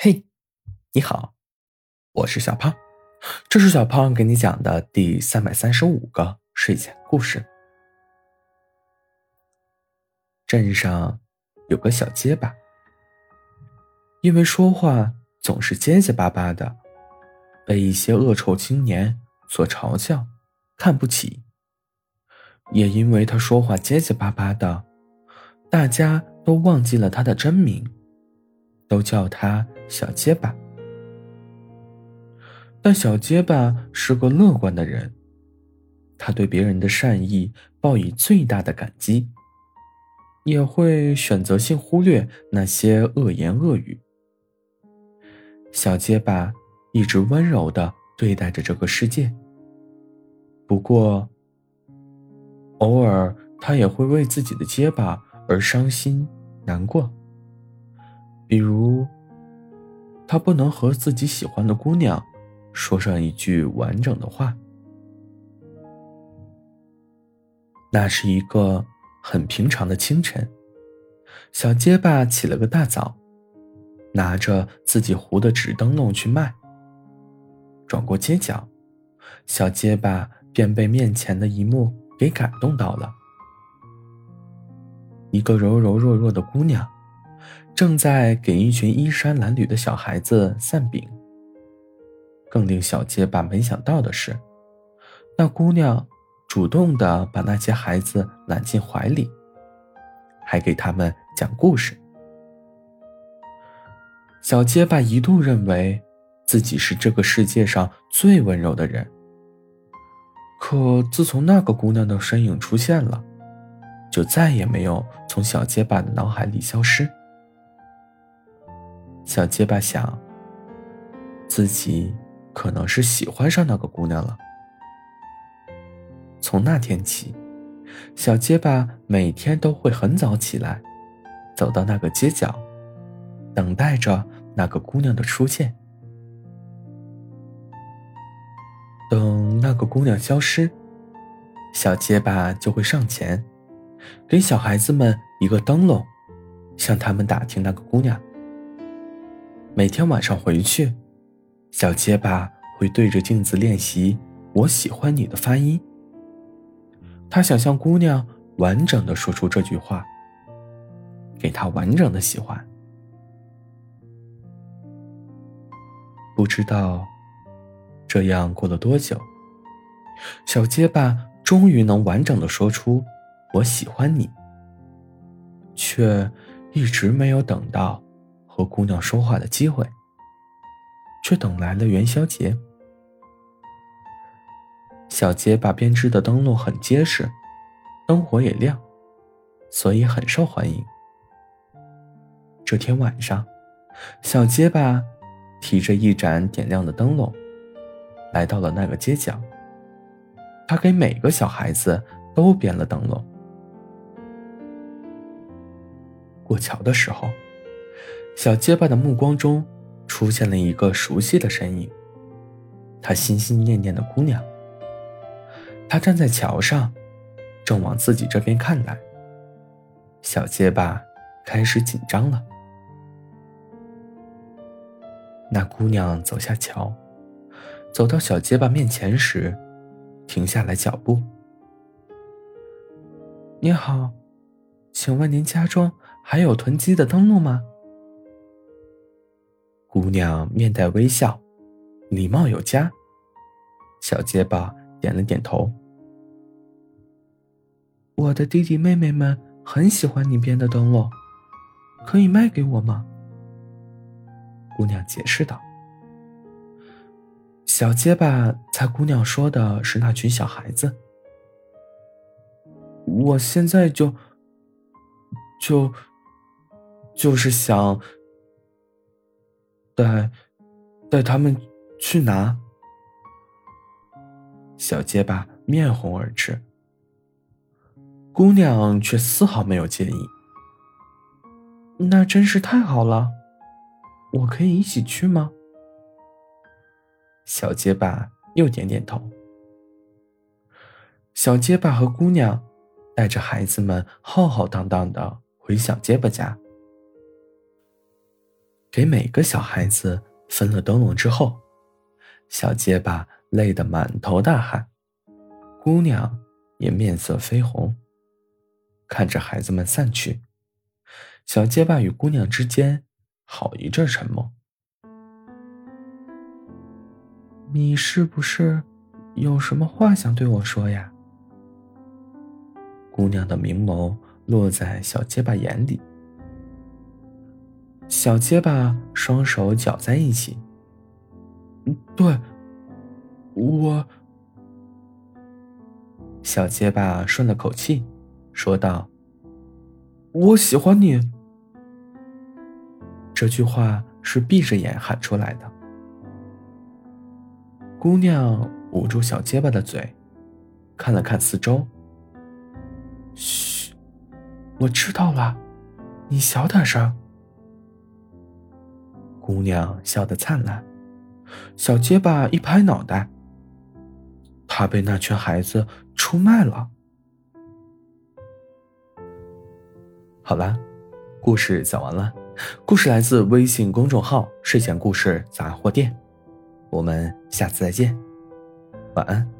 嘿，你好，我是小胖，这是小胖给你讲的第三百三十五个睡前故事。镇上有个小结巴，因为说话总是结结巴巴的，被一些恶臭青年所嘲笑、看不起。也因为他说话结结巴巴的，大家都忘记了他的真名，都叫他小结巴。但小结巴是个乐观的人，他对别人的善意报以最大的感激，也会选择性忽略那些恶言恶语。小结巴一直温柔的对待着这个世界，不过，偶尔他也会为自己的结巴而伤心难过，比如，他不能和自己喜欢的姑娘。说上一句完整的话。那是一个很平常的清晨，小结巴起了个大早，拿着自己糊的纸灯笼去卖。转过街角，小结巴便被面前的一幕给感动到了。一个柔柔弱弱的姑娘，正在给一群衣衫褴褛的小孩子散饼。更令小结巴没想到的是，那姑娘主动的把那些孩子揽进怀里，还给他们讲故事。小结巴一度认为自己是这个世界上最温柔的人，可自从那个姑娘的身影出现了，就再也没有从小结巴的脑海里消失。小结巴想，自己。可能是喜欢上那个姑娘了。从那天起，小结巴每天都会很早起来，走到那个街角，等待着那个姑娘的出现。等那个姑娘消失，小结巴就会上前，给小孩子们一个灯笼，向他们打听那个姑娘。每天晚上回去。小结巴会对着镜子练习“我喜欢你”的发音。他想向姑娘完整的说出这句话，给她完整的喜欢。不知道这样过了多久，小结巴终于能完整的说出“我喜欢你”，却一直没有等到和姑娘说话的机会。却等来了元宵节。小结巴编织的灯笼很结实，灯火也亮，所以很受欢迎。这天晚上，小结巴提着一盏点亮的灯笼，来到了那个街角。他给每个小孩子都编了灯笼。过桥的时候，小结巴的目光中。出现了一个熟悉的身影，他心心念念的姑娘。他站在桥上，正往自己这边看来。小结巴开始紧张了。那姑娘走下桥，走到小结巴面前时，停下来脚步。你好，请问您家中还有囤积的灯笼吗？姑娘面带微笑，礼貌有加。小结巴点了点头。我的弟弟妹妹们很喜欢你编的灯笼，可以卖给我吗？姑娘解释道。小结巴猜姑娘说的是那群小孩子。我现在就就就是想。带，带他们去拿。小结巴面红耳赤，姑娘却丝毫没有介意。那真是太好了，我可以一起去吗？小结巴又点点头。小结巴和姑娘带着孩子们浩浩荡荡的回小结巴家。给每个小孩子分了灯笼之后，小结巴累得满头大汗，姑娘也面色绯红。看着孩子们散去，小结巴与姑娘之间好一阵沉默。你是不是有什么话想对我说呀？姑娘的明眸落在小结巴眼里。小结巴双手搅在一起。对，我。小结巴顺了口气，说道：“我喜欢你。”这句话是闭着眼喊出来的。姑娘捂住小结巴的嘴，看了看四周。嘘，我知道了，你小点声。姑娘笑得灿烂，小结巴一拍脑袋，他被那群孩子出卖了。好了，故事讲完了。故事来自微信公众号“睡前故事杂货店”，我们下次再见，晚安。